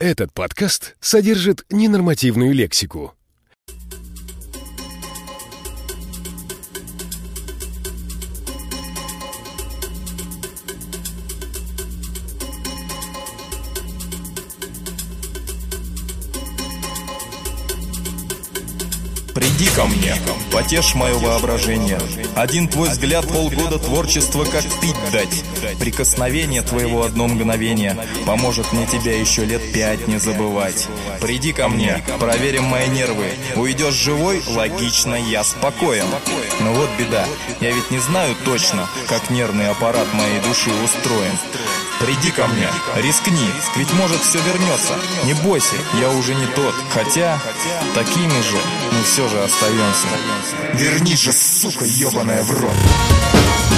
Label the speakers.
Speaker 1: Этот подкаст содержит ненормативную лексику.
Speaker 2: Приди ко мне, потешь мое воображение. Один твой взгляд полгода творчества как пить дать. Прикосновение твоего одно мгновение поможет мне тебя еще лет пять не забывать. Приди ко мне, проверим мои нервы. Уйдешь живой? Логично, я спокоен. Но вот беда, я ведь не знаю точно, как нервный аппарат моей души устроен. Приди ко мне, рискни, ведь может все вернется. Не бойся, я уже не тот. Хотя, такими же мы все же остаемся. Верни же, сука, ебаная в рот.